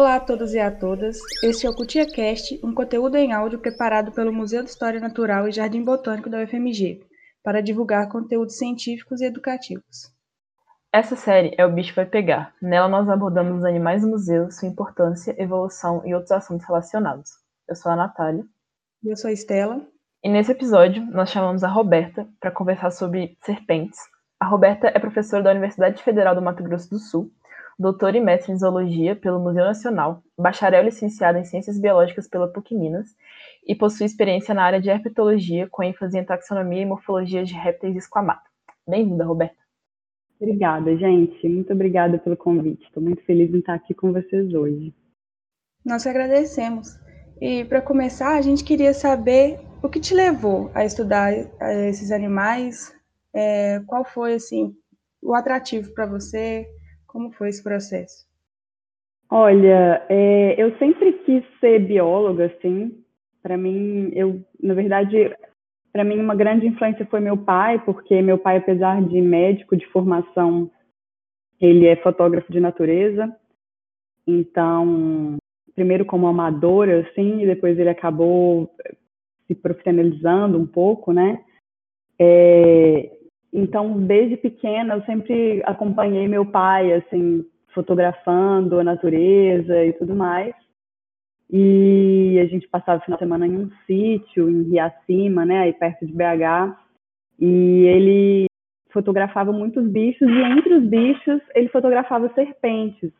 Olá a todos e a todas. Este é o CutiaCast, um conteúdo em áudio preparado pelo Museu de História Natural e Jardim Botânico da UFMG, para divulgar conteúdos científicos e educativos. Essa série é O Bicho Vai Pegar. Nela nós abordamos os animais do museu, sua importância, evolução e outros assuntos relacionados. Eu sou a Natália. Eu sou a Estela. E nesse episódio nós chamamos a Roberta para conversar sobre serpentes. A Roberta é professora da Universidade Federal do Mato Grosso do Sul doutor e mestre em zoologia pelo Museu Nacional, bacharel licenciado em ciências biológicas pela PUC Minas e possui experiência na área de herpetologia com ênfase em taxonomia e morfologia de répteis esquamados. Bem-vinda, Roberta. Obrigada, gente. Muito obrigada pelo convite. Estou muito feliz em estar aqui com vocês hoje. Nós agradecemos. E para começar, a gente queria saber o que te levou a estudar eh, esses animais. É, qual foi assim o atrativo para você? Como foi esse processo? Olha, é, eu sempre quis ser bióloga, assim. Para mim, eu, na verdade, para mim uma grande influência foi meu pai, porque meu pai, apesar de médico de formação, ele é fotógrafo de natureza. Então, primeiro como amador, assim, e depois ele acabou se profissionalizando um pouco, né? É, então, desde pequena, eu sempre acompanhei meu pai, assim, fotografando a natureza e tudo mais. E a gente passava o final de semana em um sítio, em Riacima, né, aí perto de BH. E ele fotografava muitos bichos, e entre os bichos, ele fotografava serpentes.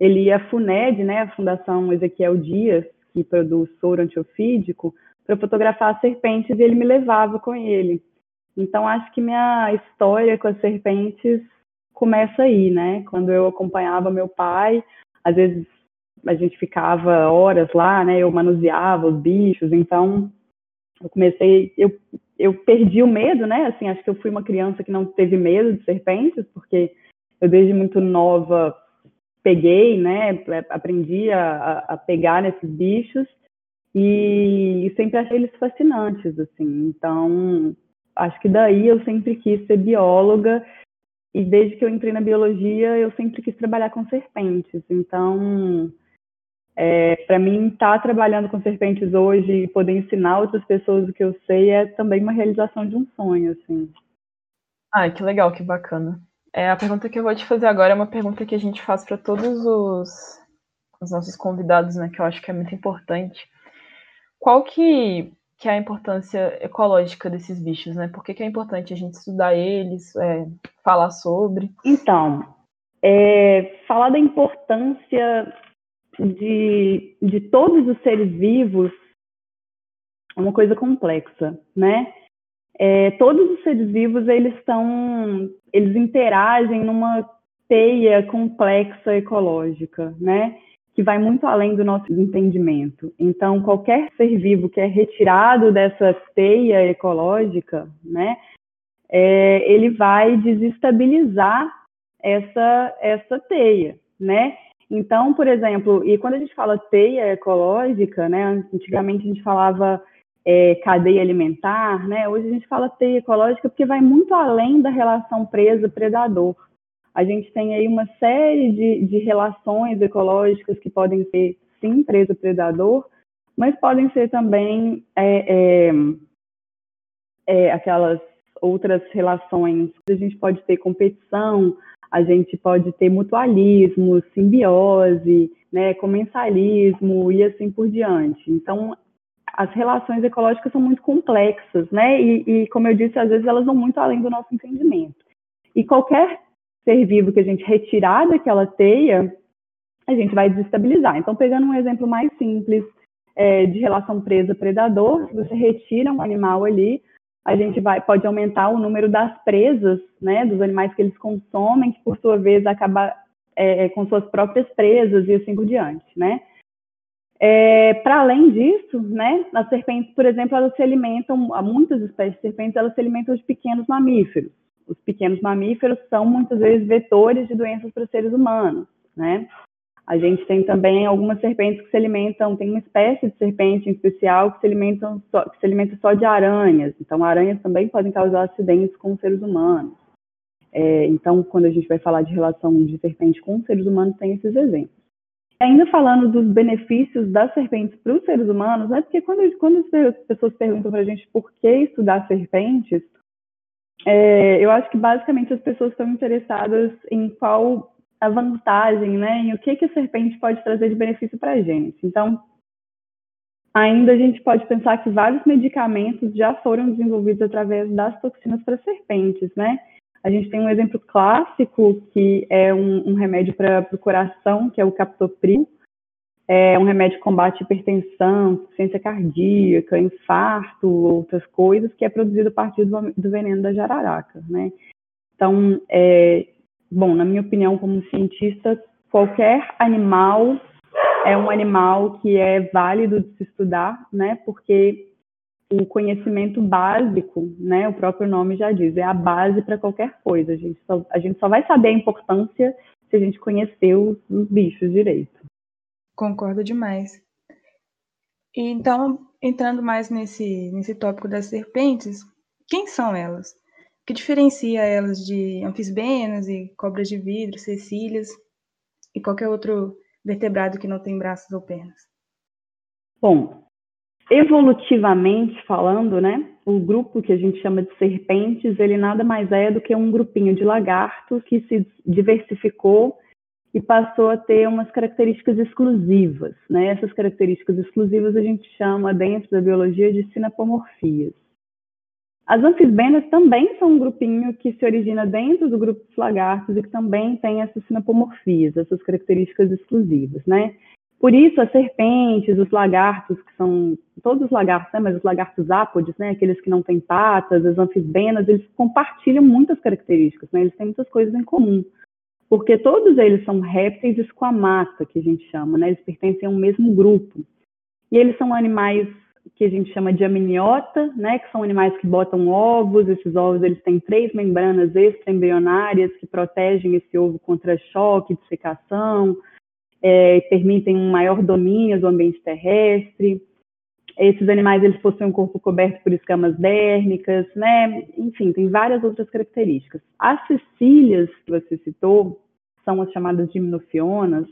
Ele ia à FUNED, né, a Fundação Ezequiel Dias, que produz soro antiofídico, para fotografar serpentes, e ele me levava com ele. Então, acho que minha história com as serpentes começa aí, né? Quando eu acompanhava meu pai, às vezes a gente ficava horas lá, né? Eu manuseava os bichos, então eu comecei, eu, eu perdi o medo, né? Assim, acho que eu fui uma criança que não teve medo de serpentes, porque eu desde muito nova peguei, né? Aprendi a, a pegar nesses bichos e, e sempre achei eles fascinantes, assim. Então, acho que daí eu sempre quis ser bióloga e desde que eu entrei na biologia eu sempre quis trabalhar com serpentes. Então, é, para mim, estar tá trabalhando com serpentes hoje e poder ensinar outras pessoas o que eu sei é também uma realização de um sonho, assim. Ah, que legal, que bacana. É, a pergunta que eu vou te fazer agora é uma pergunta que a gente faz para todos os, os nossos convidados, né, que eu acho que é muito importante. Qual que que é a importância ecológica desses bichos, né? Por que, que é importante a gente estudar eles, é, falar sobre? Então, é, falar da importância de, de todos os seres vivos é uma coisa complexa, né? É, todos os seres vivos eles estão, eles interagem numa teia complexa ecológica, né? Que vai muito além do nosso entendimento. Então, qualquer ser vivo que é retirado dessa teia ecológica, né, é, ele vai desestabilizar essa, essa teia, né? Então, por exemplo, e quando a gente fala teia ecológica, né, antigamente a gente falava é, cadeia alimentar, né, hoje a gente fala teia ecológica porque vai muito além da relação presa-predador a gente tem aí uma série de, de relações ecológicas que podem ser, sim, presa-predador, mas podem ser também é, é, é, aquelas outras relações. A gente pode ter competição, a gente pode ter mutualismo, simbiose, né, comensalismo e assim por diante. Então, as relações ecológicas são muito complexas, né? E, e, como eu disse, às vezes elas vão muito além do nosso entendimento. E qualquer ser vivo que a gente retirar daquela teia, a gente vai desestabilizar. Então, pegando um exemplo mais simples é, de relação presa-predador, se você retira um animal ali, a gente vai, pode aumentar o número das presas, né, dos animais que eles consomem, que por sua vez acaba é, é com suas próprias presas e assim por diante, né. É, Para além disso, né, as serpentes, por exemplo, elas se alimentam, muitas espécies de serpentes, elas se alimentam de pequenos mamíferos os pequenos mamíferos são muitas vezes vetores de doenças para os seres humanos, né? A gente tem também algumas serpentes que se alimentam, tem uma espécie de serpente em especial que se, alimentam só, que se alimenta só de aranhas. Então, aranhas também podem causar acidentes com os seres humanos. É, então, quando a gente vai falar de relação de serpente com os seres humanos, tem esses exemplos. ainda falando dos benefícios das serpentes para os seres humanos, né? Porque quando, quando as pessoas perguntam para a gente por que estudar serpentes, é, eu acho que basicamente as pessoas estão interessadas em qual a vantagem, né? Em o que, que a serpente pode trazer de benefício para a gente. Então, ainda a gente pode pensar que vários medicamentos já foram desenvolvidos através das toxinas para serpentes, né? A gente tem um exemplo clássico que é um, um remédio para o coração, que é o captopril. É um remédio que combate hipertensão, insuficiência cardíaca, infarto, outras coisas, que é produzido a partir do, do veneno da jararaca, né? Então, é, bom, na minha opinião, como cientista, qualquer animal é um animal que é válido de se estudar, né? Porque o conhecimento básico, né, o próprio nome já diz, é a base para qualquer coisa. A gente, só, a gente só vai saber a importância se a gente conhecer os, os bichos direito. Concordo demais. E então, entrando mais nesse, nesse tópico das serpentes, quem são elas? O que diferencia elas de anfisbenas e cobras de vidro, cecílias e qualquer outro vertebrado que não tem braços ou pernas? Bom, evolutivamente falando, né, o grupo que a gente chama de serpentes, ele nada mais é do que um grupinho de lagartos que se diversificou e passou a ter umas características exclusivas, né? Essas características exclusivas a gente chama dentro da biologia de sinapomorfias. As anfisbenas também são um grupinho que se origina dentro do grupo dos lagartos e que também tem essas sinapomorfias, essas características exclusivas, né? Por isso, as serpentes, os lagartos, que são todos os lagartos, né, mas os lagartos ápodes, né, aqueles que não têm patas, as anfisbenas, eles compartilham muitas características, né, eles têm muitas coisas em comum. Porque todos eles são répteis esquamata, que a gente chama, né, eles pertencem a um mesmo grupo. E eles são animais que a gente chama de amniota, né, que são animais que botam ovos, esses ovos eles têm três membranas extraembrionárias que protegem esse ovo contra choque, dissecação, é, permitem um maior domínio do ambiente terrestre. Esses animais eles possuem um corpo coberto por escamas dérmicas, né? Enfim, tem várias outras características. As cecílias que você citou são as chamadas gimnofionas.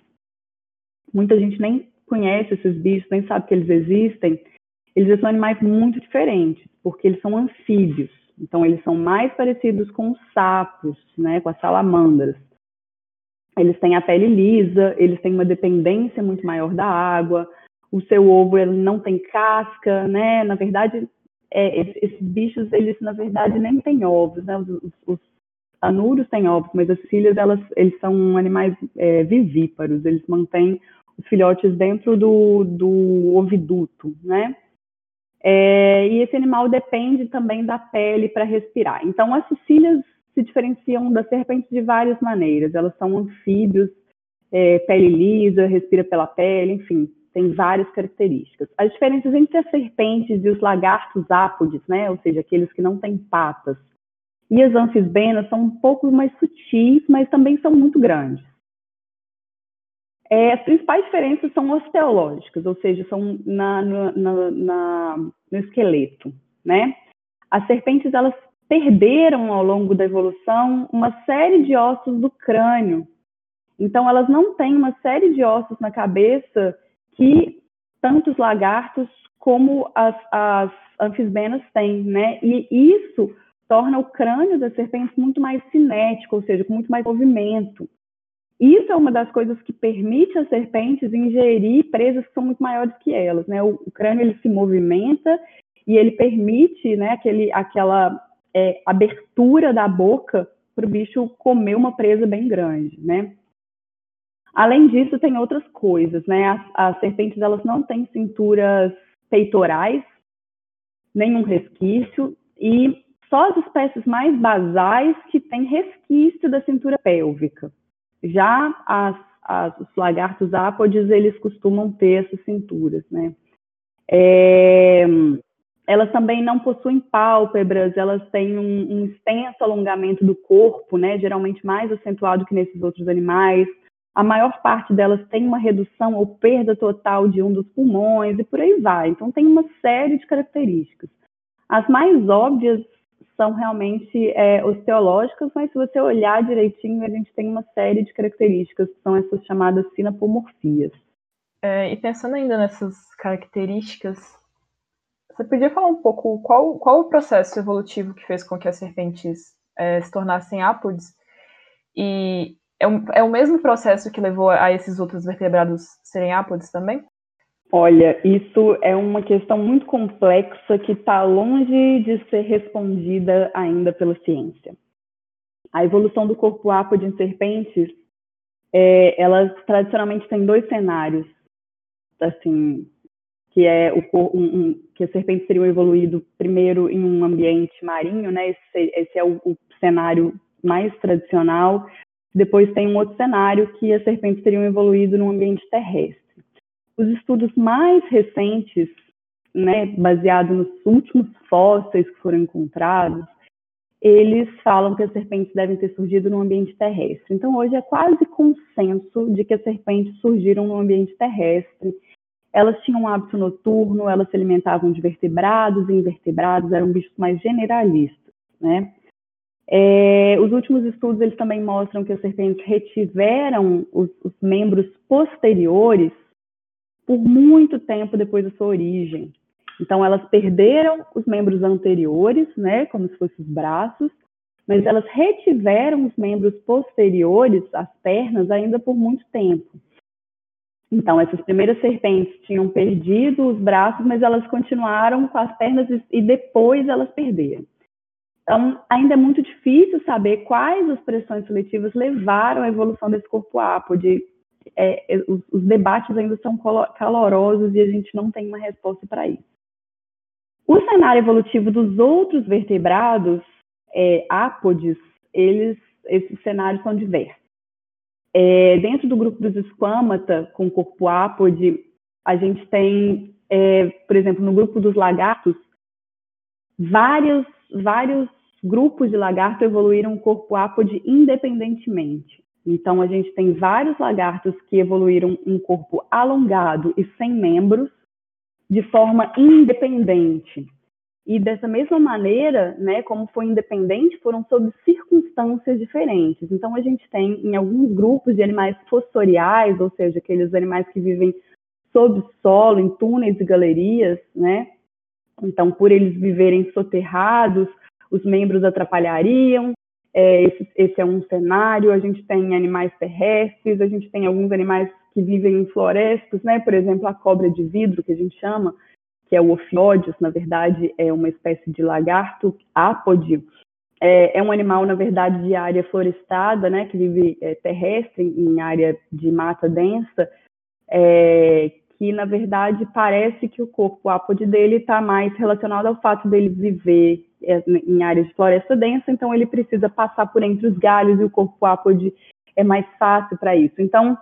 Muita gente nem conhece esses bichos, nem sabe que eles existem. Eles são animais muito diferentes, porque eles são anfíbios. Então, eles são mais parecidos com os sapos, né, com as salamandras eles têm a pele lisa, eles têm uma dependência muito maior da água, o seu ovo ele não tem casca, né? Na verdade, é, esses, bichos, eles na verdade nem têm ovos, né? Os, os, os anuros têm ovos, mas as filhas, elas, eles são animais é, vivíparos, eles mantêm os filhotes dentro do, do oviduto, né? É, e esse animal depende também da pele para respirar. Então, as cecílias se diferenciam das serpentes de várias maneiras. Elas são anfíbios, é, pele lisa, respira pela pele, enfim, tem várias características. As diferenças entre as serpentes e os lagartos ápodes, né, ou seja, aqueles que não têm patas, e as anfisbenas são um pouco mais sutis, mas também são muito grandes. É, as principais diferenças são osteológicas, ou seja, são na, na, na, no esqueleto, né? As serpentes, elas perderam ao longo da evolução uma série de ossos do crânio. Então, elas não têm uma série de ossos na cabeça que tanto os lagartos como as, as anfisbenas têm, né? E isso torna o crânio das serpentes muito mais cinético, ou seja, com muito mais movimento. Isso é uma das coisas que permite às serpentes ingerir presas que são muito maiores que elas, né? O, o crânio ele se movimenta e ele permite, né, aquele, aquela é, abertura da boca para o bicho comer uma presa bem grande, né? Além disso, tem outras coisas, né? As, as serpentes elas não têm cinturas peitorais, nenhum resquício, e só as espécies mais basais que têm resquício da cintura pélvica. Já as, as, os lagartos ápodes, eles costumam ter essas cinturas, né? É, elas também não possuem pálpebras, elas têm um, um, extenso alongamento do corpo, né, geralmente mais acentuado que nesses outros animais. A maior parte delas tem uma redução ou perda total de um dos pulmões e por aí vai. Então, tem uma série de características. As mais óbvias são realmente é, osteológicas, mas se você olhar direitinho, a gente tem uma série de características que são essas chamadas sinapomorfias. É, e pensando ainda nessas características, você podia falar um pouco qual, qual o processo evolutivo que fez com que as serpentes é, se tornassem ápodes? E é, um, é o mesmo processo que levou a esses outros vertebrados serem ápodes também? Olha, isso é uma questão muito complexa que está longe de ser respondida ainda pela ciência. A evolução do corpo ápode em serpentes, é, ela tradicionalmente tem dois cenários, assim, que é o um, um, que as serpentes teriam evoluído primeiro em um ambiente marinho, né? Esse, esse é o, o cenário mais tradicional. Depois tem um outro cenário que as serpentes teriam evoluído num ambiente terrestre. Os estudos mais recentes, né, baseados nos últimos fósseis que foram encontrados, eles falam que as serpentes devem ter surgido no ambiente terrestre. Então, hoje é quase consenso de que as serpentes surgiram no ambiente terrestre. Elas tinham um hábito noturno, elas se alimentavam de vertebrados e invertebrados, eram bichos mais generalistas, né? É, os últimos estudos eles também mostram que as serpentes retiveram os, os membros posteriores por muito tempo depois da sua origem. Então, elas perderam os membros anteriores, né, como se fossem os braços, mas elas retiveram os membros posteriores, as pernas, ainda por muito tempo. Então, essas primeiras serpentes tinham perdido os braços, mas elas continuaram com as pernas e depois elas perderam. Então, ainda é muito difícil saber quais as pressões seletivas levaram à evolução desse corpo ápode, é, é, os, os, debates ainda são calorosos e a gente não tem uma resposta para isso. O cenário evolutivo dos outros vertebrados, é, ápodes, eles, esses cenários são diversos. É, dentro do grupo dos esquamata, com corpo ápode, a gente tem, é, por exemplo, no grupo dos lagartos, vários, vários grupos de lagarto evoluíram o corpo ápode independentemente. Então, a gente tem vários lagartos que evoluíram um corpo alongado e sem membros de forma independente. E dessa mesma maneira, né, como foi independente, foram sob circunstâncias diferentes. Então, a gente tem em alguns grupos de animais fossoriais, ou seja, aqueles animais que vivem sob solo, em túneis e galerias, né? Então, por eles viverem soterrados, os membros atrapalhariam, é, esse, esse, é um cenário. A gente tem animais terrestres, a gente tem alguns animais que vivem em florestas, né? Por exemplo, a cobra de vidro, que a gente chama, que é o Ophiodius, na verdade, é uma espécie de lagarto ápode. É, é um animal, na verdade, de área florestada, né? Que vive é, terrestre, em área de mata densa, é, que, na verdade, parece que o corpo ápode dele está mais relacionado ao fato dele viver é, em áreas de floresta densa, então ele precisa passar por entre os galhos e o corpo ápode é mais fácil para isso. Então,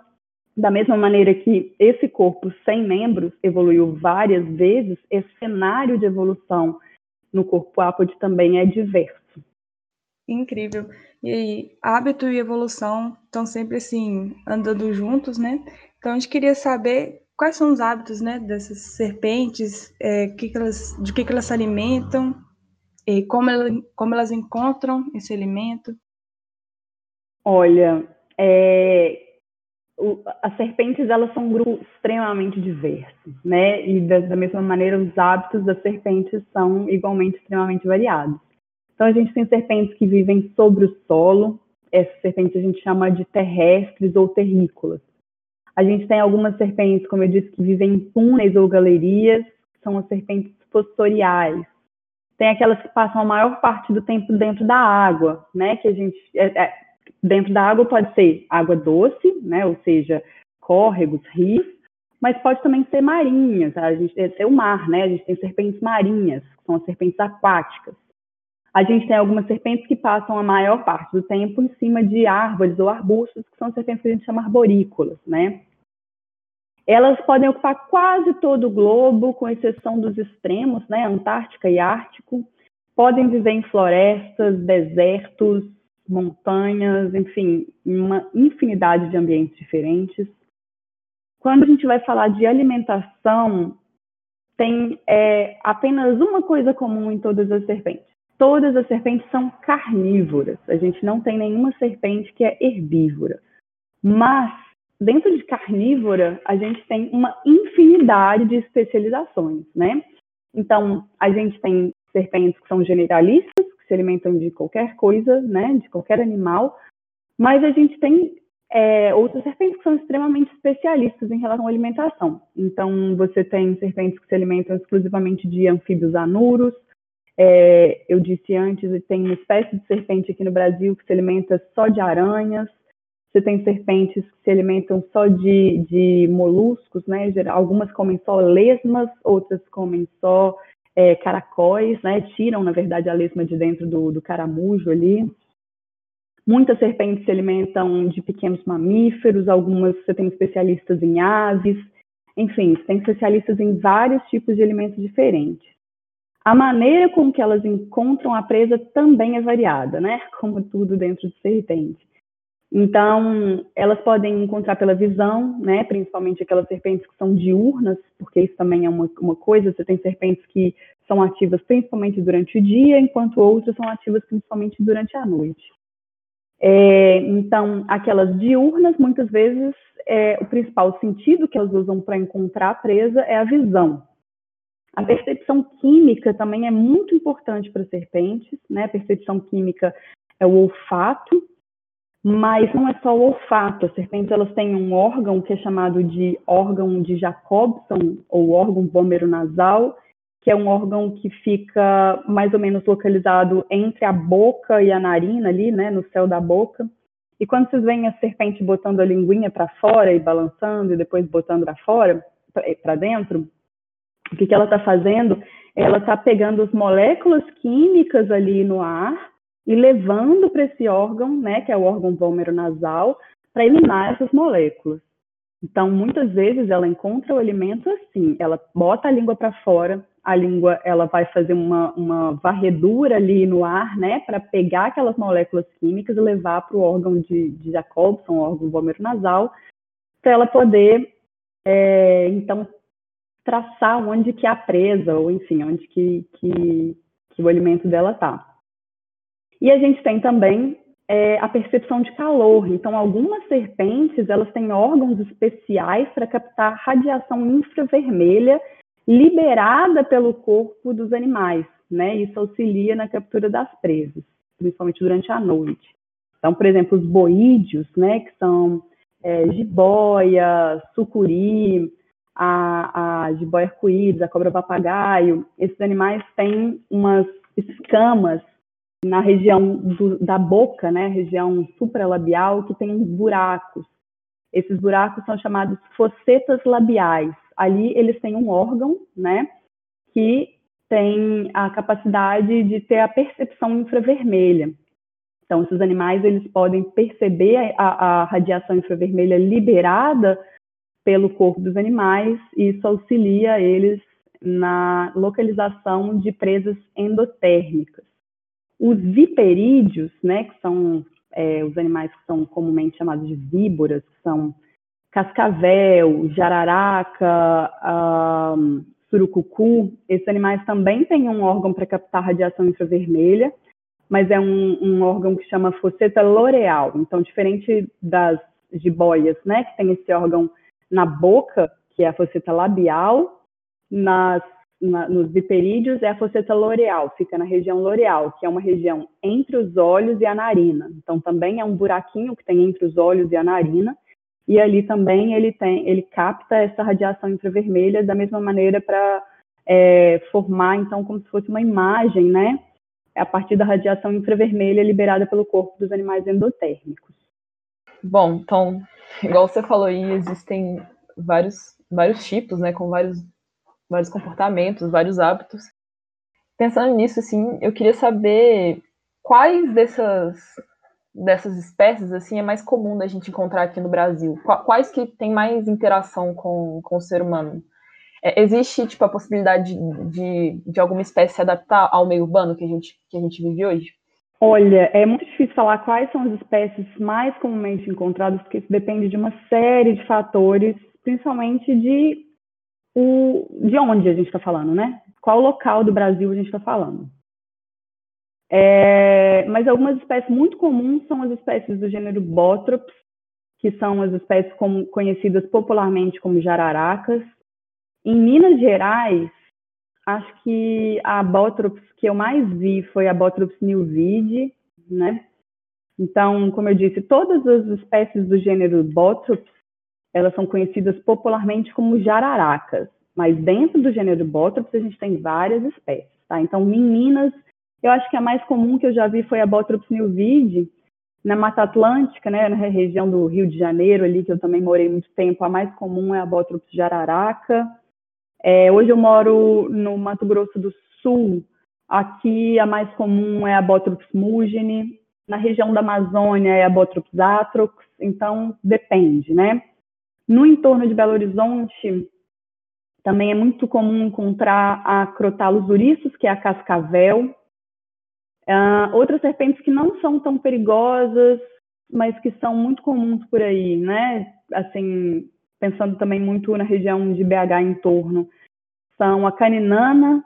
da mesma maneira que esse corpo sem membros evoluiu várias vezes, esse cenário de evolução no corpo ápode também é diverso. Incrível. E aí, hábito e evolução estão sempre assim andando juntos, né? Então a gente queria saber quais são os hábitos, né, dessas serpentes, é, que que elas, de que, que elas se alimentam e como, ela, como elas encontram esse alimento? Olha, é, o, as serpentes elas são um grupo extremamente diverso, né? E da, da, mesma maneira os hábitos das serpentes são igualmente extremamente variados. Então a gente tem serpentes que vivem sobre o solo, essas serpentes a gente chama de terrestres ou terrícolas. A gente tem algumas serpentes, como eu disse, que vivem em túneis ou galerias, são as serpentes fossoriais, tem aquelas que passam a maior parte do tempo dentro da água, né? Que a gente é, é, dentro da água pode ser água doce, né? Ou seja, córregos, rios, mas pode também ser marinhas. A gente tem o mar, né? A gente tem serpentes marinhas, que são as serpentes aquáticas. A gente tem algumas serpentes que passam a maior parte do tempo em cima de árvores ou arbustos, que são serpentes que a gente chama arborícolas, né? Elas podem ocupar quase todo o globo, com exceção dos extremos, né, Antártica e Ártico. Podem viver em florestas, desertos, montanhas, enfim, uma infinidade de ambientes diferentes. Quando a gente vai falar de alimentação, tem é, apenas uma coisa comum em todas as serpentes. todas as serpentes são carnívoras. A gente não tem nenhuma serpente que é herbívora. Mas, dentro de carnívora, a gente tem uma infinidade de especializações, né? Então, a gente tem serpentes que são generalistas, que se alimentam de qualquer coisa, né? De qualquer animal. Mas a gente tem é, outras serpentes que são extremamente especialistas em relação à alimentação. Então, você tem serpentes que se alimentam exclusivamente de anfíbios anuros, é, eu disse antes, tem uma espécie de serpente aqui no Brasil que se alimenta só de aranhas. Você tem serpentes que se alimentam só de, de moluscos, né? Algumas comem só lesmas, outras comem só é, caracóis, né? Tiram, na verdade, a lesma de dentro do, do caramujo ali. Muitas serpentes se alimentam de pequenos mamíferos, algumas você tem especialistas em aves, enfim, você tem especialistas em vários tipos de alimentos diferentes. A maneira com que elas encontram a presa também é variada, né? Como tudo dentro de serpente. Então, elas podem encontrar pela visão, né? Principalmente aquelas serpentes que são diurnas, porque isso também é uma, uma coisa. Você tem serpentes que são ativas principalmente durante o dia, enquanto outras são ativas principalmente durante a noite. É, então, aquelas diurnas, muitas vezes, é, o principal sentido que elas usam para encontrar a presa é a visão. A percepção química também é muito importante para serpentes, né? A percepção química é o olfato, mas não é só o olfato. As serpentes elas têm um órgão que é chamado de órgão de Jacobson ou órgão nasal, que é um órgão que fica mais ou menos localizado entre a boca e a narina ali, né, no céu da boca. E quando vocês veem a serpente botando a linguinha para fora e balançando e depois botando para fora, para dentro, o que, que ela está fazendo? Ela está pegando as moléculas químicas ali no ar e levando para esse órgão, né, que é o órgão nasal, para eliminar essas moléculas. Então, muitas vezes ela encontra o alimento assim, ela bota a língua para fora, a língua ela vai fazer uma, uma varredura ali no ar, né, para pegar aquelas moléculas químicas e levar para o órgão de, de Jacobson, órgão nasal, para ela poder, é, então, traçar onde que é a presa, ou enfim, onde que, que, que o alimento dela está. E a gente tem também é, a percepção de calor. Então, algumas serpentes, elas têm órgãos especiais para captar radiação infravermelha liberada pelo corpo dos animais, né? Isso auxilia na captura das presas, principalmente durante a noite. Então, por exemplo, os boídeos, né, que são é, jiboia, sucuri, a, a jiboia arco-íris, a cobra papagaio, esses animais têm umas escamas na região do, da boca, né, região supralabial, que tem buracos. Esses buracos são chamados fossetas labiais. Ali eles têm um órgão, né, que tem a capacidade de ter a percepção infravermelha. Então, esses animais eles podem perceber a, a radiação infravermelha liberada pelo corpo dos animais, e isso auxilia eles na localização de presas endotérmicas. Os viperídeos, né, que são é, os animais que são comumente chamados de víboras, que são cascavel, jararaca, um, surucucu, esses animais também têm um órgão para captar radiação infravermelha, mas é um, um órgão que chama fosseta loreal. Então, diferente das jiboias, né, que tem esse órgão na boca, que é a fosseta labial, nas, na, nos viperídeos é a fosseta loreal, fica na região loreal, que é uma região entre os olhos e a narina. Então também é um buraquinho que tem entre os olhos e a narina, e ali também ele tem, ele capta essa radiação infravermelha da mesma maneira para é, formar então como se fosse uma imagem, né? A partir da radiação infravermelha liberada pelo corpo dos animais endotérmicos. Bom, então igual você falou aí, existem vários, vários tipos, né, com vários, vários comportamentos, vários hábitos. Pensando nisso, assim, eu queria saber quais dessas, dessas espécies, assim, é mais comum da gente encontrar aqui no Brasil? Quais que tem mais interação com, com o ser humano? É, existe, tipo, a possibilidade de, de, alguma espécie se adaptar ao meio urbano que a gente, que a gente vive hoje? Olha, é muito difícil falar quais são as espécies mais comumente encontradas, porque isso depende de uma série de fatores, principalmente de, o, de onde a gente está falando, né? Qual local do Brasil a gente está falando. É, mas algumas espécies muito comuns são as espécies do gênero Botrops, que são as espécies como, conhecidas popularmente como jararacas. Em Minas Gerais, acho que a Botrops que eu mais vi foi a Botrops nilvide, né? Então, como eu disse, todas as espécies do gênero Botrops, elas são conhecidas popularmente como jararacas, mas dentro do gênero Botrops a gente tem várias espécies, tá? Então, em Minas, eu acho que a mais comum que eu já vi foi a Botrops nilvide, na Mata Atlântica, né, na região do Rio de Janeiro, ali que eu também morei muito tempo, a mais comum é a Botrops jararaca. É, hoje eu moro no Mato Grosso do Sul. Aqui a mais comum é a Botrops mugine. Na região da Amazônia é a Botrops atrox. Então depende, né? No entorno de Belo Horizonte também é muito comum encontrar a Crotalus uriços, que é a cascavel, Uh, outras serpentes que não são tão perigosas, mas que são muito comuns por aí, né? Assim, pensando também muito na região de BH em torno, são a caninana,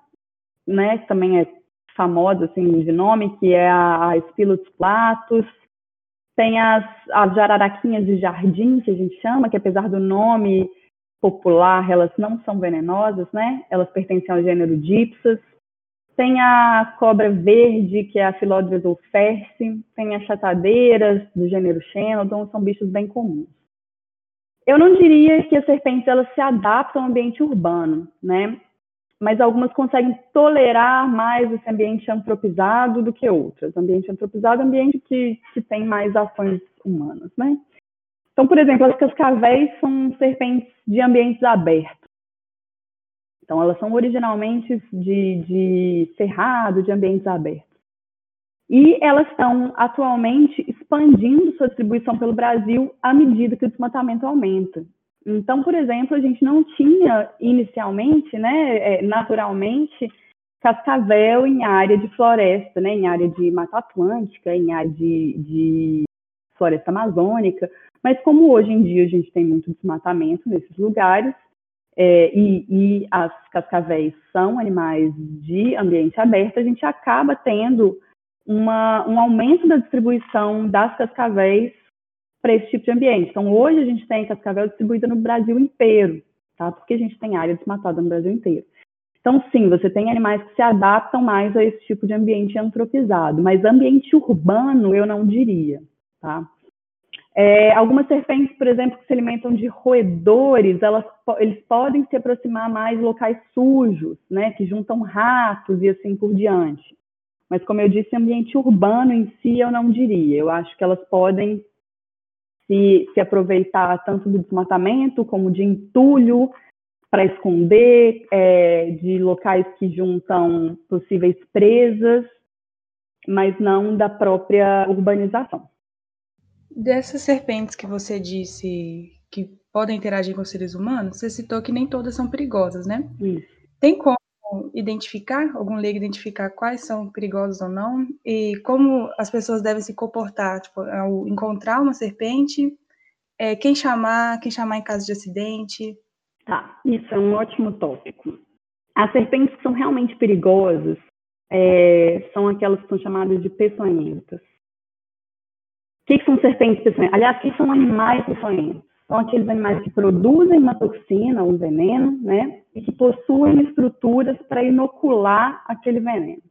né? Que também é famosa, assim, de nome, que é a, a platus. Tem as, as jararaquinhas de jardim, que a gente chama, que apesar do nome popular, elas não são venenosas, né? Elas pertencem ao gênero Dipsas. Tem a cobra verde, que é a Philodrus ulferse, tem as chatadeiras do gênero Xenodon, são bichos bem comuns. Eu não diria que as serpentes elas se adaptam ao ambiente urbano, né? Mas algumas conseguem tolerar mais esse ambiente antropizado do que outras. Ambiente antropizado é ambiente que, que tem mais ações humanas, né? Então, por exemplo, as cascavéis são serpentes de ambientes abertos. Então, elas são originalmente de, de cerrado, de ambientes abertos. E elas estão atualmente expandindo sua distribuição pelo Brasil à medida que o desmatamento aumenta. Então, por exemplo, a gente não tinha inicialmente, né, é, naturalmente, cascavel em área de floresta, né, em área de Mata Atlântica, em área de, de floresta amazônica. Mas como hoje em dia a gente tem muito desmatamento nesses lugares, é, e, e, as cascavéis são animais de ambiente aberto, a gente acaba tendo uma, um aumento da distribuição das cascavéis para esse tipo de ambiente. Então, hoje a gente tem cascavel distribuída no Brasil inteiro, tá? Porque a gente tem área desmatada no Brasil inteiro. Então, sim, você tem animais que se adaptam mais a esse tipo de ambiente antropizado, mas ambiente urbano eu não diria, tá? É, algumas serpentes, por exemplo, que se alimentam de roedores, elas, eles podem se aproximar mais locais sujos, né, que juntam ratos e assim por diante. Mas, como eu disse, ambiente urbano em si eu não diria. Eu acho que elas podem se, se aproveitar tanto do desmatamento como de entulho para esconder, é, de locais que juntam possíveis presas, mas não da própria urbanização. Dessas serpentes que você disse que podem interagir com seres humanos, você citou que nem todas são perigosas, né? Isso. Tem como identificar, algum leigo identificar quais são perigosas ou não? E como as pessoas devem se comportar, tipo, ao encontrar uma serpente, é, quem chamar, quem chamar em caso de acidente? Tá, isso é um ótimo tópico. As serpentes que são realmente perigosas é, são aquelas que são chamadas de peçonhentas que, que são serpentes peçonhentas? Aliás, o que são animais peçonhentos? São aqueles animais que produzem uma toxina, um veneno, né? E que possuem estruturas para inocular aquele veneno.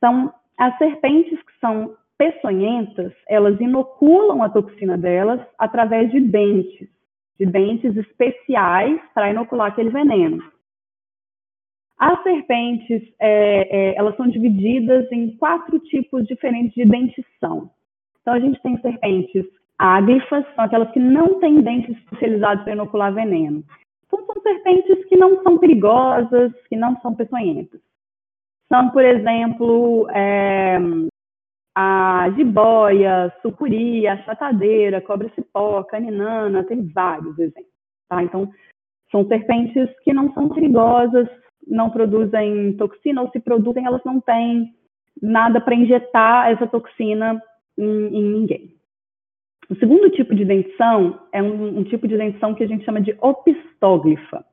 São as serpentes que são peçonhentas, elas inoculam a toxina delas através de dentes, de dentes especiais para inocular aquele veneno. As serpentes, é, é, elas são divididas em quatro tipos diferentes de dentição. Então, a gente tem serpentes ágrifas, são aquelas que não têm dentes especializados para inocular veneno. Então, são serpentes que não são perigosas, que não são peçonhentas. São, por exemplo, é, a jiboia, sucuri, a chatadeira, cobra-cipó, caninana, tem vários exemplos. Tá? Então, são serpentes que não são perigosas, não produzem toxina, ou se produzem, elas não têm nada para injetar essa toxina em, em ninguém. O segundo tipo de dentição é um, um, tipo de dentição que a gente chama de opistóglifa.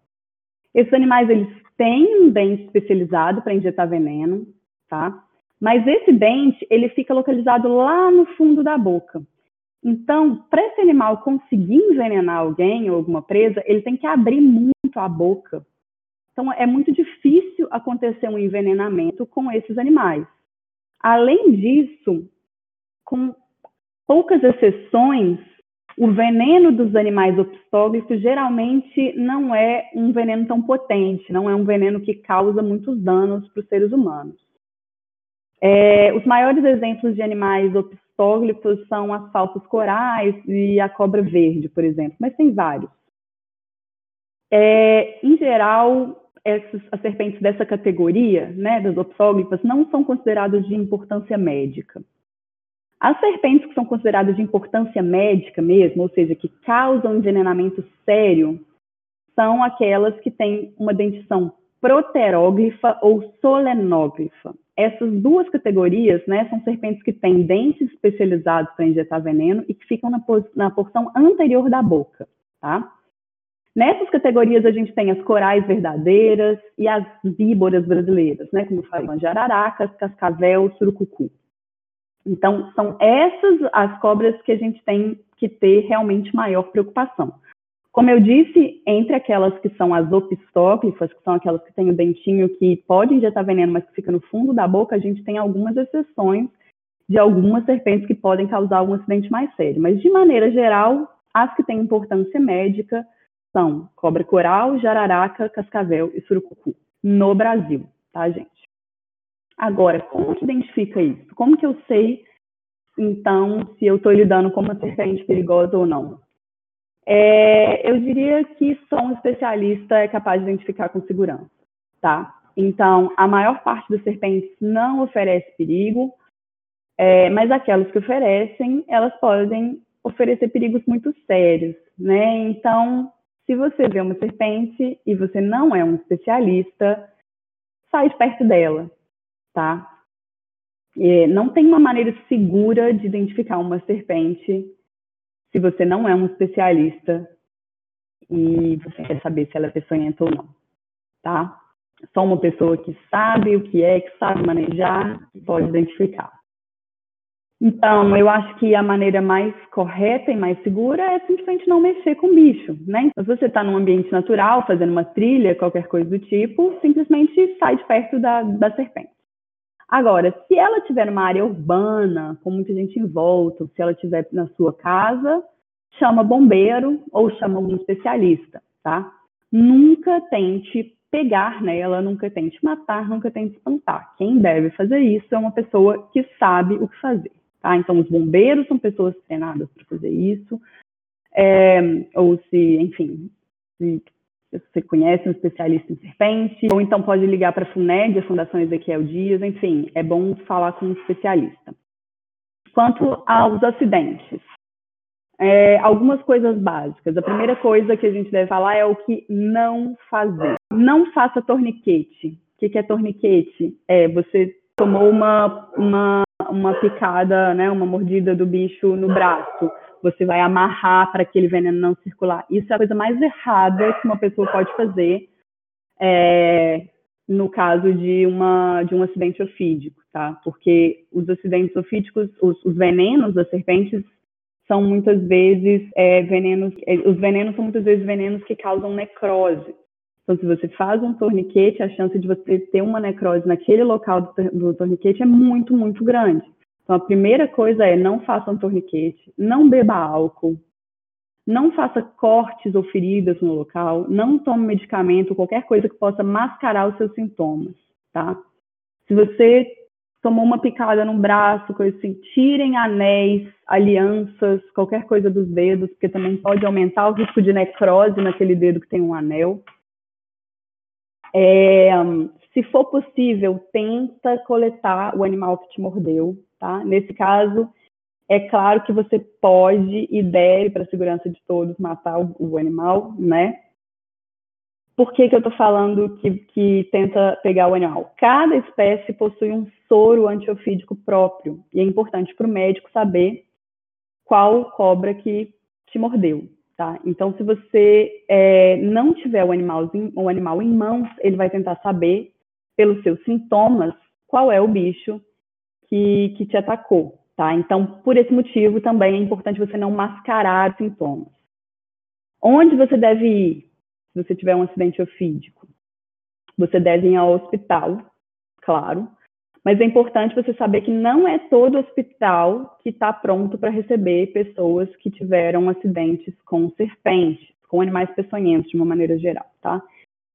Esses animais eles têm um dente especializado para injetar veneno, tá? Mas esse dente, ele fica localizado lá no fundo da boca. Então, para esse animal conseguir envenenar alguém ou alguma presa, ele tem que abrir muito a boca. Então, é muito difícil acontecer um envenenamento com esses animais. Além disso, com poucas exceções, o veneno dos animais opistóglifos geralmente não é um veneno tão potente, não é um veneno que causa muitos danos para os seres humanos. É, os maiores exemplos de animais opistóglifos são as falsas corais e a cobra verde, por exemplo, mas tem vários. É, em geral, essas, as serpentes dessa categoria, né, das opistóglifas, não são consideradas de importância médica. As serpentes que são consideradas de importância médica mesmo, ou seja, que causam envenenamento sério, são aquelas que têm uma dentição proteróglifa ou solenóglifa. Essas duas categorias né, são serpentes que têm dentes especializados para injetar veneno e que ficam na, na porção anterior da boca. Tá? Nessas categorias a gente tem as corais verdadeiras e as víboras brasileiras, né, como falei, jararacas, cascavel, surucucu. Então, são essas as cobras que a gente tem que ter realmente maior preocupação. Como eu disse, entre aquelas que são as opistóglifas, que são aquelas que têm o dentinho que pode injetar veneno, mas que fica no fundo da boca, a gente tem algumas exceções de algumas serpentes que podem causar algum acidente mais sério. Mas, de maneira geral, as que têm importância médica são cobra coral, jararaca, cascavel e surucucu, no Brasil, tá, gente? Agora, como que identifica isso? Como que eu sei, então, se eu estou lidando com uma serpente perigosa ou não? É, eu diria que só um especialista é capaz de identificar com segurança, tá? Então, a maior parte das serpentes não oferece perigo, é, mas aquelas que oferecem, elas podem oferecer perigos muito sérios, né? Então, se você vê uma serpente e você não é um especialista, sai de perto dela, tá? E não tem uma maneira segura de identificar uma serpente se você não é um especialista e você quer saber se ela é peçonhenta ou não, tá? Só uma pessoa que sabe o que é, que sabe manejar, pode identificar. Então, eu acho que a maneira mais correta e mais segura é simplesmente não mexer com o bicho, né? Então, se você está num ambiente natural, fazendo uma trilha, qualquer coisa do tipo, simplesmente sai de perto da, da serpente. Agora, se ela estiver numa área urbana, com muita gente em volta, se ela estiver na sua casa, chama bombeiro ou chama um especialista, tá? Nunca tente pegar nela, nunca tente matar, nunca tente espantar. Quem deve fazer isso é uma pessoa que sabe o que fazer, tá? Então, os bombeiros são pessoas treinadas para fazer isso, é, ou se, enfim, se você conhece um especialista em serpente, ou então pode ligar para a FUNED, a Fundação Ezequiel Dias, enfim, é bom falar com um especialista. Quanto aos acidentes, é, algumas coisas básicas. A primeira coisa que a gente deve falar é o que não fazer. Não faça torniquete. O que, é torniquete? É você tomou uma, uma, uma picada, né, uma mordida do bicho no braço você vai amarrar para aquele veneno não circular. Isso é a coisa mais errada que uma pessoa pode fazer é, no caso de, uma, de um acidente ofídico, tá? Porque os acidentes ofídicos, os, os venenos das serpentes são muitas vezes é, venenos, é, os venenos são muitas vezes venenos que causam necrose. Então, se você faz um torniquete, a chance de você ter uma necrose naquele local do, do torniquete é muito, muito grande. Então, a primeira coisa é não faça um torniquete, não beba álcool, não faça cortes ou feridas no local, não tome medicamento, qualquer coisa que possa mascarar os seus sintomas, tá? Se você tomou uma picada no braço, coisa assim, tirem anéis, alianças, qualquer coisa dos dedos, porque também pode aumentar o risco de necrose naquele dedo que tem um anel. É, se for possível, tenta coletar o animal que te mordeu, Tá? Nesse caso, é claro que você pode e deve, para a segurança de todos, matar o, o animal, né? Por que, que eu estou falando que, que tenta pegar o animal? Cada espécie possui um soro antiofídico próprio, e é importante para o médico saber qual cobra que te mordeu, tá? Então, se você é, não tiver o, animalzinho, o animal em mãos, ele vai tentar saber, pelos seus sintomas, qual é o bicho que, que te atacou, tá? Então, por esse motivo, também é importante você não mascarar sintomas. Onde você deve ir se você tiver um acidente ofídico? Você deve ir ao hospital, claro, mas é importante você saber que não é todo hospital que está pronto para receber pessoas que tiveram acidentes com serpentes, com animais peçonhentos, de uma maneira geral, tá?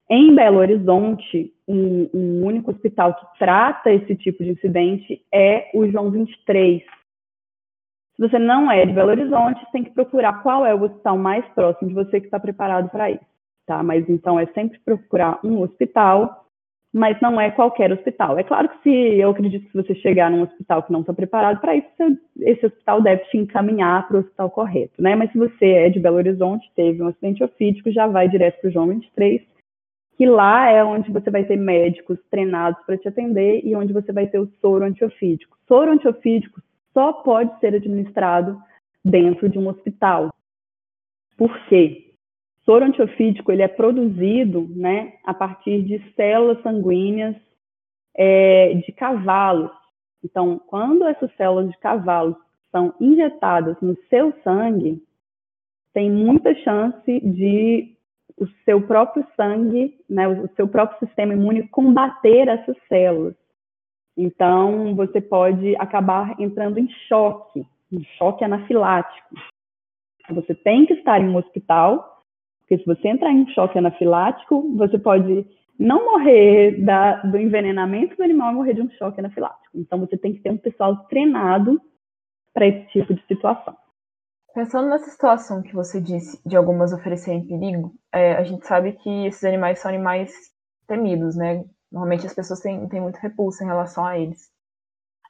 Em Belo Horizonte, um, um único hospital que trata esse tipo de incidente é o João 23. Se você não é de Belo Horizonte, tem que procurar qual é o hospital mais próximo de você que está preparado para isso, tá? Mas então é sempre procurar um hospital mas não é qualquer hospital. É claro que se eu acredito que se você chegar num hospital que não está preparado para isso, esse hospital deve te encaminhar para o hospital correto, né? Mas se você é de Belo Horizonte, teve um acidente ofídico, já vai direto para o João 23, que lá é onde você vai ter médicos treinados para te atender e onde você vai ter o soro antiofídico. Soro antiofídico só pode ser administrado dentro de um hospital. Por quê? soro antiofídico ele é produzido né, a partir de células sanguíneas é, de cavalos. Então, quando essas células de cavalos são injetadas no seu sangue, tem muita chance de o seu próprio sangue, né, o seu próprio sistema imune combater essas células. Então, você pode acabar entrando em choque, um choque anafilático. Você tem que estar em um hospital porque se você entrar em choque anafilático, você pode não morrer da, do envenenamento do animal e morrer de um choque anafilático. Então, você tem que ter um pessoal treinado para esse tipo de situação. Pensando nessa situação que você disse de algumas oferecerem perigo, é, a gente sabe que esses animais são animais temidos, né? Normalmente as pessoas têm, têm muito repulsa em relação a eles.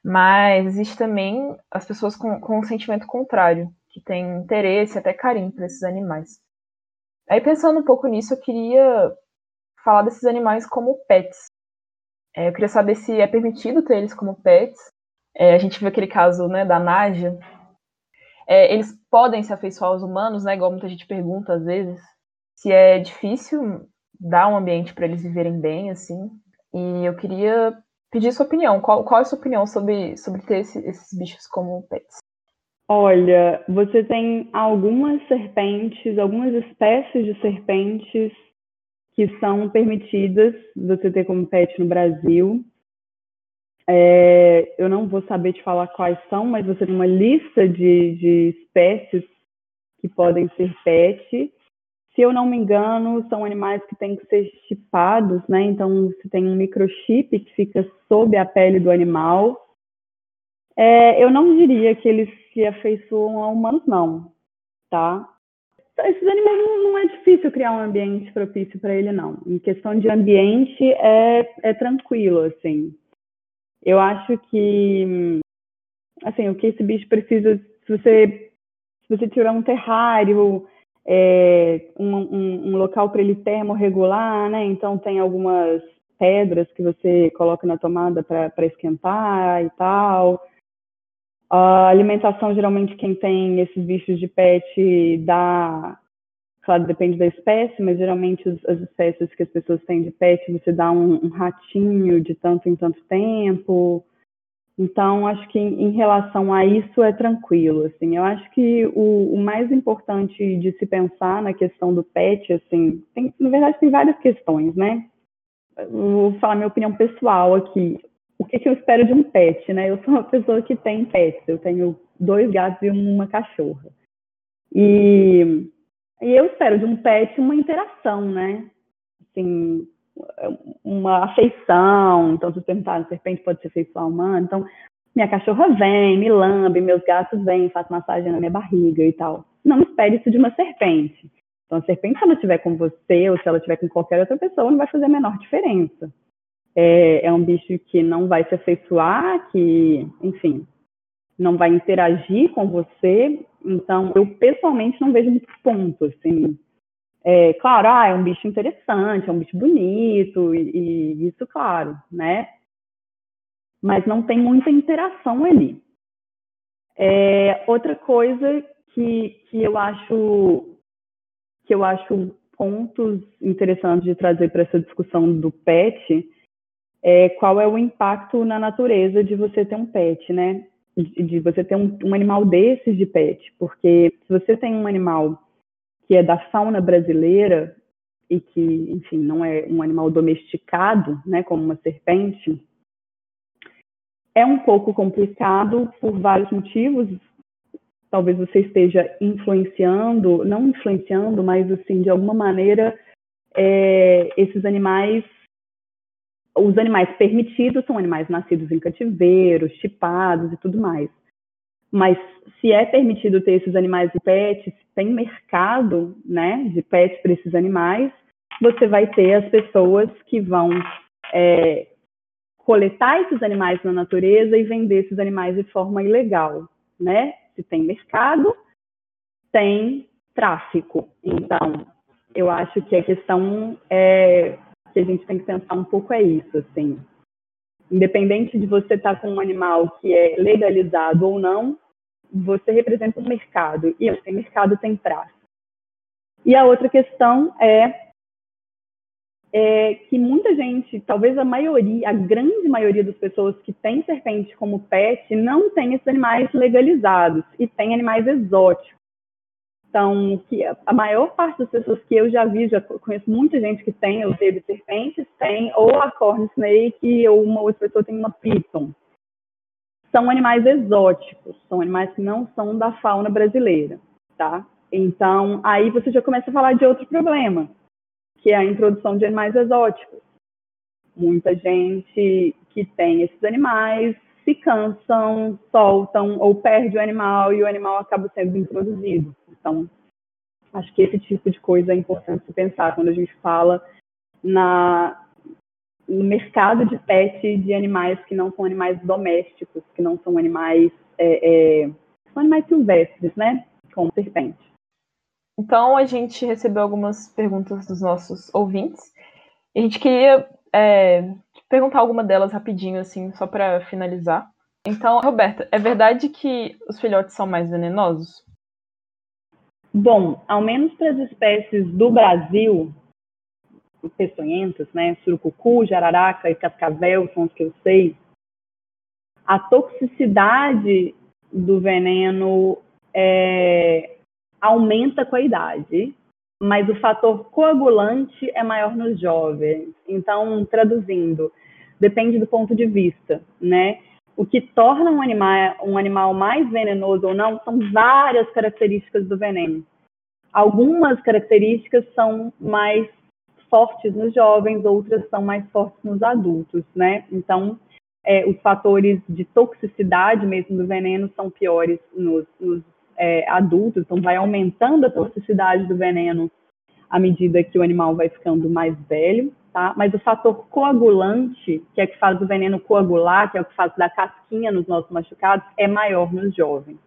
Mas existe também as pessoas com, com um sentimento contrário, que têm interesse, até carinho por esses animais. Aí pensando um pouco nisso, eu queria falar desses animais como pets. É, eu queria saber se é permitido ter eles como pets. É, a gente viu aquele caso né, da Nádia. É, eles podem se afeiçoar aos humanos, né, igual muita gente pergunta às vezes. Se é difícil dar um ambiente para eles viverem bem, assim. E eu queria pedir sua opinião. Qual, qual é a sua opinião sobre, sobre ter esse, esses bichos como pets? Olha, você tem algumas serpentes, algumas espécies de serpentes que são permitidas você ter como pet no Brasil. É, eu não vou saber te falar quais são, mas você tem uma lista de, de espécies que podem ser pet. Se eu não me engano, são animais que têm que ser chipados, né? Então, você tem um microchip que fica sob a pele do animal é, eu não diria que eles se afeiçoam a humanos, não, tá? Esses animais não, não é difícil criar um ambiente propício para ele, não. Em questão de ambiente, é, é tranquilo, assim. Eu acho que, assim, o que esse bicho precisa, se você, se você tiver um terrário, é, um, um, um local para ele termorregular, né? Então tem algumas pedras que você coloca na tomada para esquentar e tal. A alimentação, geralmente, quem tem esses bichos de pet dá. Claro, depende da espécie, mas geralmente as espécies que as pessoas têm de pet, você dá um, um ratinho de tanto em tanto tempo. Então, acho que em relação a isso é tranquilo, assim. Eu acho que o, o, mais importante de se pensar na questão do pet, assim, tem, na verdade tem várias questões, né? Vou falar minha opinião pessoal aqui o que, que, eu espero de um pet, né? Eu sou uma pessoa que tem pets, eu tenho dois gatos e uma cachorra. E, e eu espero de um pet uma interação, né? Assim, uma afeição. Então, se perguntar, a serpente pode ser afeição humana. Então, minha cachorra vem, me lambe, meus gatos vêm, faz massagem na minha barriga e tal. Não espere isso de uma serpente. Então, a serpente, se ela estiver com você ou se ela estiver com qualquer outra pessoa, não vai fazer a menor diferença é, é um bicho que não vai se afeiçoar, que, enfim, não vai interagir com você. Então, eu pessoalmente não vejo muito ponto, assim. É, claro, ah, é um bicho interessante, é um bicho bonito, e, e isso, claro, né? Mas não tem muita interação ali. É, outra coisa que, que eu acho que eu acho pontos interessantes de trazer para essa discussão do pet é qual é o impacto na natureza de você ter um pet, né? De, você ter um, um animal desses de pet, porque se você tem um animal que é da fauna brasileira e que, enfim, não é um animal domesticado, né, como uma serpente, é um pouco complicado por vários motivos. Talvez você esteja influenciando, não influenciando, mas assim, de alguma maneira, é, esses animais, os animais permitidos são animais nascidos em cativeiro, chipados e tudo mais. Mas se é permitido ter esses animais de pets, tem mercado, né, de pets para esses animais, você vai ter as pessoas que vão é, coletar esses animais na natureza e vender esses animais de forma ilegal, né? Se tem mercado, tem tráfico. Então, eu acho que a questão é que a gente tem que pensar um pouco é isso, assim. Independente de você estar com um animal que é legalizado ou não, você representa um mercado. E tem mercado, tem tráfico. E a outra questão é é que muita gente, talvez a maioria, a grande maioria das pessoas que tem serpente como pet, não tem esses animais legalizados e tem animais exóticos. Então, que a maior parte das pessoas que eu já vi, já conheço muita gente que tem ou teve serpentes, tem ou a corn snake ou uma outra pessoa tem uma python. São animais exóticos, são animais que não são da fauna brasileira, tá? Então, aí você já começa a falar de outro problema, que é a introdução de animais exóticos. Muita gente que tem esses animais se cansam, soltam ou perde o animal e o animal acaba sendo introduzido. Então, acho que esse tipo de coisa é importante se pensar quando a gente fala na, no mercado de pet de animais que não são animais domésticos, que não são animais, é, é, são animais silvestres, né? Como serpente. Então, a gente recebeu algumas perguntas dos nossos ouvintes. A gente queria é, perguntar alguma delas rapidinho, assim, só para finalizar. Então, Roberta, é verdade que os filhotes são mais venenosos? Bom, ao menos para as espécies do Brasil, peçonhentas, né, surucucu, jararaca e cascavel, são os que eu sei, a toxicidade do veneno é, aumenta com a idade, mas o fator coagulante é maior nos jovens. Então, traduzindo, depende do ponto de vista, né? O que torna um animal, um animal mais venenoso ou não são várias características do veneno. Algumas características são mais fortes nos jovens, outras são mais fortes nos adultos, né? Então, é, os fatores de toxicidade mesmo do veneno são piores nos, nos é, adultos, então vai aumentando a toxicidade do veneno à medida que o animal vai ficando mais velho, tá? Mas o fator coagulante, que é que faz o veneno coagular, que é o que faz da casquinha nos nossos machucados, é maior nos jovens.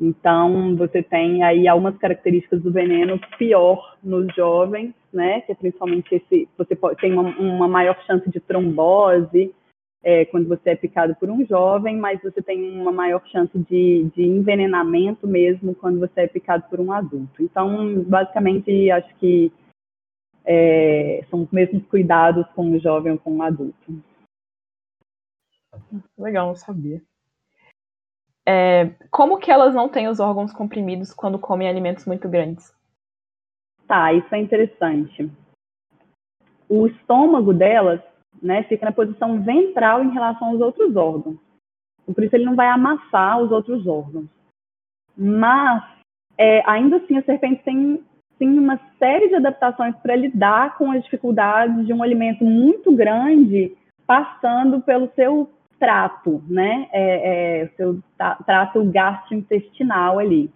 Então, você tem aí algumas características do veneno pior nos jovens, né? Que é principalmente esse, você tem uma, uma maior chance de trombose, é, quando você é picado por um jovem, mas você tem uma maior chance de, de envenenamento mesmo quando você é picado por um adulto. Então, basicamente, acho que é, são os mesmos cuidados com o jovem ou com o adulto. Legal, não sabia. É, como que elas não têm os órgãos comprimidos quando comem alimentos muito grandes? Tá, isso é interessante. O estômago delas né, fica na posição ventral em relação aos outros órgãos. Por isso ele não vai amassar os outros órgãos. Mas, é, ainda assim, a serpente tem, tem uma série de adaptações para lidar com as dificuldades de um alimento muito grande passando pelo seu trato, né? É, é, seu trato gastrointestinal ali,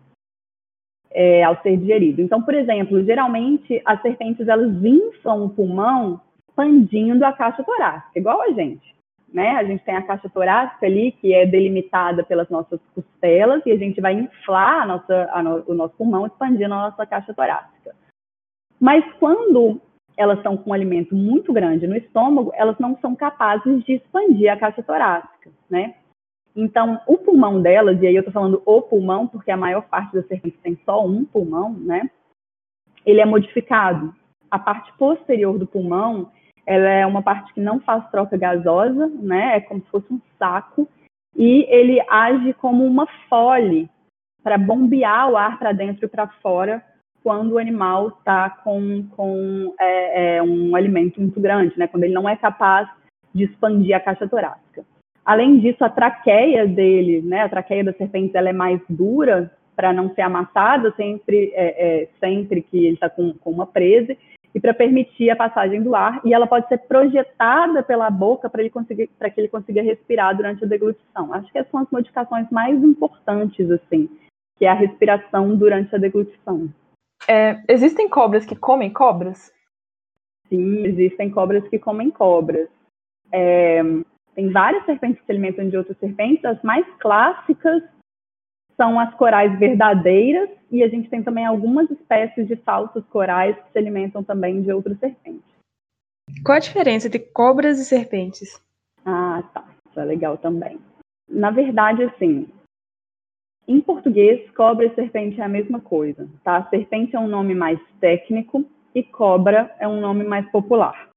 é, ao ser digerido. Então, por exemplo, geralmente as serpentes elas inflam o pulmão expandindo a caixa torácica, igual a gente. Né? A gente tem a caixa torácica ali, que é delimitada pelas nossas costelas, e a gente vai inflar a nossa, a no, o nosso pulmão, expandindo a nossa caixa torácica. Mas quando elas estão com um alimento muito grande no estômago, elas não são capazes de expandir a caixa torácica, né? Então, o pulmão delas, e aí eu estou falando o pulmão, porque a maior parte das serpentes tem só um pulmão, né? Ele é modificado. A parte posterior do pulmão, ela é uma parte que não faz troca gasosa, né? É como se fosse um saco e ele age como uma fole para bombear o ar para dentro e para fora quando o animal está com, com é, é, um alimento muito grande, né? Quando ele não é capaz de expandir a caixa torácica. Além disso, a traqueia dele, né? A traqueia da serpente, ela é mais dura para não ser amassada sempre, é, é sempre que ele está com, com uma presa e para permitir a passagem do ar, e ela pode ser projetada pela boca para para que ele consiga respirar durante a deglutição. Acho que essas são as modificações mais importantes, assim, que é a respiração durante a deglutição. É, existem cobras que comem cobras? Sim, existem cobras que comem cobras. É, tem várias serpentes que se alimentam de outras serpentes. As mais clássicas são as corais verdadeiras e a gente tem também algumas espécies de falsos corais que se alimentam também de outras serpentes. Qual a diferença entre cobras e serpentes? Ah, tá. Isso é legal também. Na verdade, assim, em português, cobra e serpente é a mesma coisa, tá? Serpente é um nome mais técnico e cobra é um nome mais popular.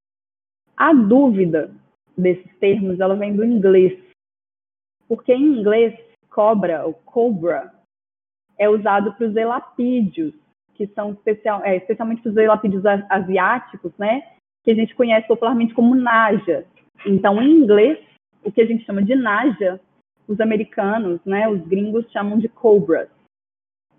A dúvida desses termos, ela vem do inglês. Porque em inglês, cobra, ou cobra, é usado para os elapídeos, que são especial, é, especialmente os elapídeos asiáticos, né? Que a gente conhece popularmente como naja. Então, em inglês, o que a gente chama de naja, os americanos, né, os gringos chamam de cobras.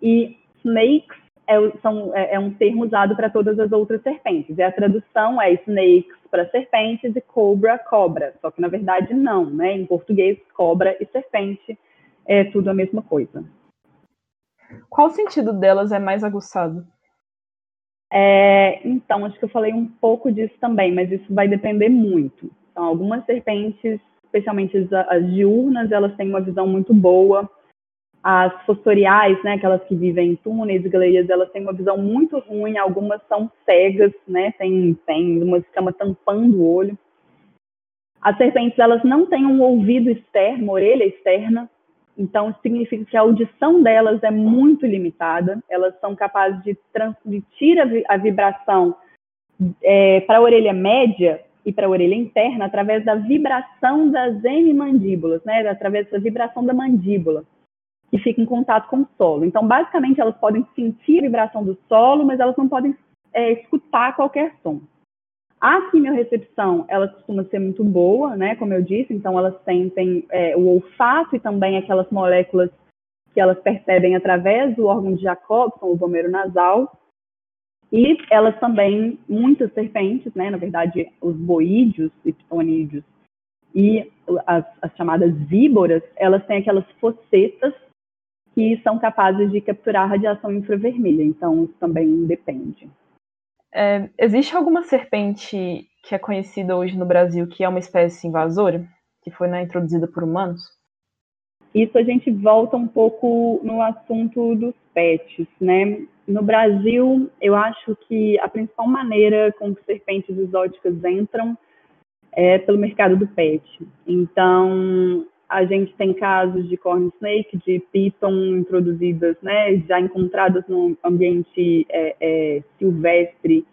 E snakes é, são, é, é um termo usado para todas as outras serpentes. E a tradução é snakes para serpentes e cobra, cobra. Só que, na verdade, não, né? Em português, cobra e serpente é tudo a mesma coisa. Qual o sentido delas é mais aguçado? É, então, acho que eu falei um pouco disso também, mas isso vai depender muito. Então, algumas serpentes, especialmente as, as diurnas, elas têm uma visão muito boa. As fostoriais, né, aquelas que vivem em túneis galerias, elas têm uma visão muito ruim. Algumas são cegas, né, tem, tem uma escama tampando o olho. As serpentes, elas não têm um ouvido externo, orelha externa, então, significa que a audição delas é muito limitada, elas são capazes de transmitir a, vi a vibração é, para a orelha média e para a orelha interna através da vibração das hemimandíbulas, né, através da vibração da mandíbula, que fica em contato com o solo. Então, basicamente, elas podem sentir a vibração do solo, mas elas não podem é, escutar qualquer som. A quimiorrecepção, ela costuma ser muito boa, né? Como eu disse, então elas sentem é, o olfato e também aquelas moléculas que elas percebem através do órgão de Jacobson, o vomero nasal. E elas também, muitas serpentes, né? Na verdade, os boídeos e ptonídeos e as, as chamadas víboras, elas têm aquelas fossetas que são capazes de capturar radiação infravermelha. Então, isso também depende. É, existe alguma serpente que é conhecida hoje no Brasil que é uma espécie invasora, que foi né, introduzida por humanos? Isso a gente volta um pouco no assunto dos pets, né? No Brasil, eu acho que a principal maneira com que serpentes exóticas entram é pelo mercado do pet. Então, a gente tem casos de corn snake, de python introduzidas, né, já encontradas no ambiente é, é, silvestre.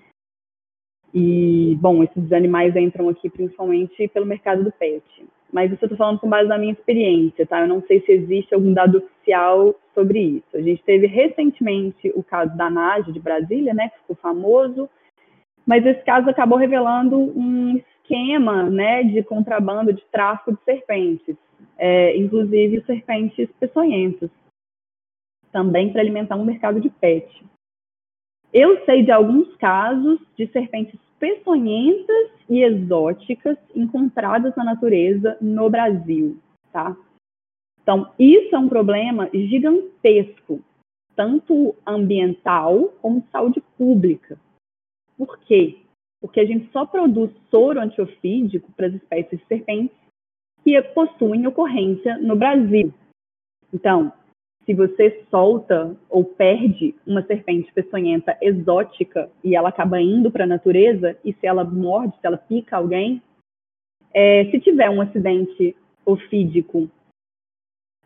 E, bom, esses animais entram aqui principalmente pelo mercado do pet. Mas isso eu estou falando com base na minha experiência, tá? Eu não sei se existe algum dado oficial sobre isso. A gente teve recentemente o caso da NAJ de Brasília, né, que ficou famoso, mas esse caso acabou revelando um esquema, né, de contrabando, de tráfico de serpentes é, inclusive serpentes peçonhentas, também para alimentar um mercado de pet. Eu sei de alguns casos de serpentes peçonhentas e exóticas encontradas na natureza no Brasil, tá? Então, isso é um problema gigantesco, tanto ambiental como de saúde pública. Por quê? Porque a gente só produz soro antiofídico para as espécies de serpentes que possuem ocorrência no Brasil. Então, se você solta ou perde uma serpente peçonhenta exótica e ela acaba indo para a natureza, e se ela morde, se ela pica alguém, é, se tiver um acidente ofídico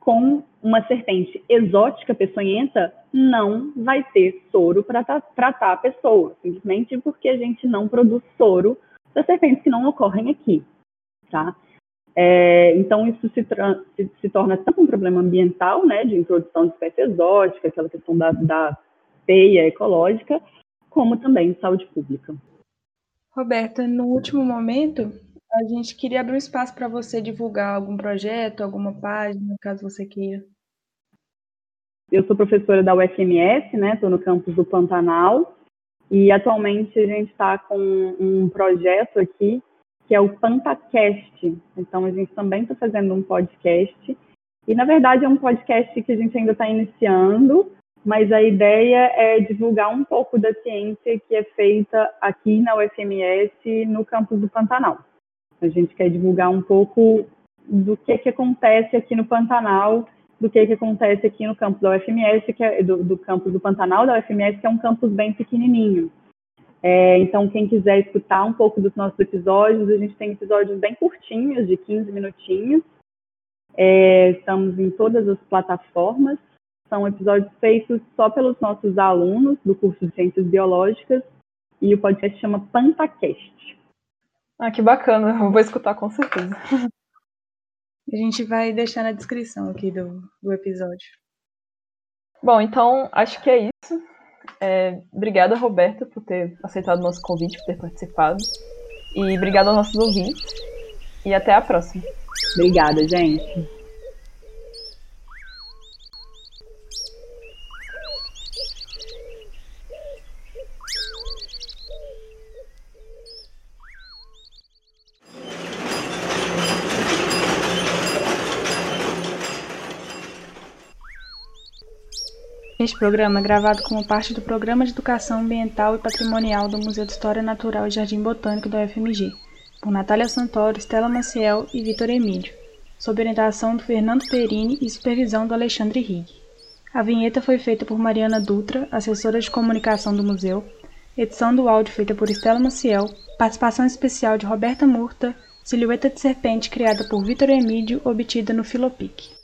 com uma serpente exótica peçonhenta, não vai ter soro para tratar a pessoa, simplesmente porque a gente não produz soro das serpentes que não ocorrem aqui, tá? É, então, isso se, se, se, torna tanto um problema ambiental, né, de introdução de espécie exótica, aquela questão da, da teia ecológica, como também de saúde pública. Roberta, no último momento, a gente queria abrir um espaço para você divulgar algum projeto, alguma página, caso você queira. Eu sou professora da UFMS, né? Estou no campus do Pantanal e atualmente a gente está com um projeto aqui que é o PantaCast. Então a gente também está fazendo um podcast e na verdade é um podcast que a gente ainda está iniciando, mas a ideia é divulgar um pouco da ciência que é feita aqui na UFMS no campus do Pantanal. A gente quer divulgar um pouco do que, que acontece aqui no Pantanal, do que, que acontece aqui no campus da UFMS, que é, do, do campus do Pantanal da UFMS, que é um campus bem pequenininho. É, então, quem quiser escutar um pouco dos nossos episódios, a gente tem episódios bem curtinhos, de 15 minutinhos. É, estamos em todas as plataformas. São episódios feitos só pelos nossos alunos do curso de Ciências Biológicas e o podcast chama PantaCast. Ah, que bacana. Eu vou escutar com certeza. A gente vai deixar na descrição aqui do, do episódio. Bom, então acho que é isso. É, obrigada, Roberta, por ter aceitado o nosso convite, por ter participado. E obrigada aos nossos ouvintes. E até a próxima. Obrigada, gente. Este programa é gravado como parte do Programa de Educação Ambiental e Patrimonial do Museu de História Natural e Jardim Botânico da UFMG, por Natália Santoro, Estela Maciel e Vitor Emílio, sob orientação do Fernando Perini e supervisão do Alexandre Rig. A vinheta foi feita por Mariana Dutra, assessora de comunicação do museu, edição do áudio feita por Estela Maciel, participação especial de Roberta Murta, silhueta de serpente criada por Vitor Emílio, obtida no Filopic.